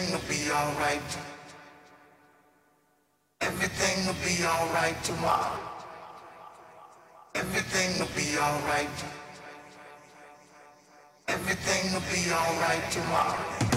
Everything will be alright. Everything will be alright tomorrow. Everything will be alright. Everything will be alright tomorrow.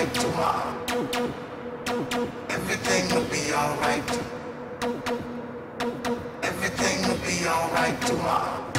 alright tomorrow. Everything will be alright. Everything will be alright tomorrow.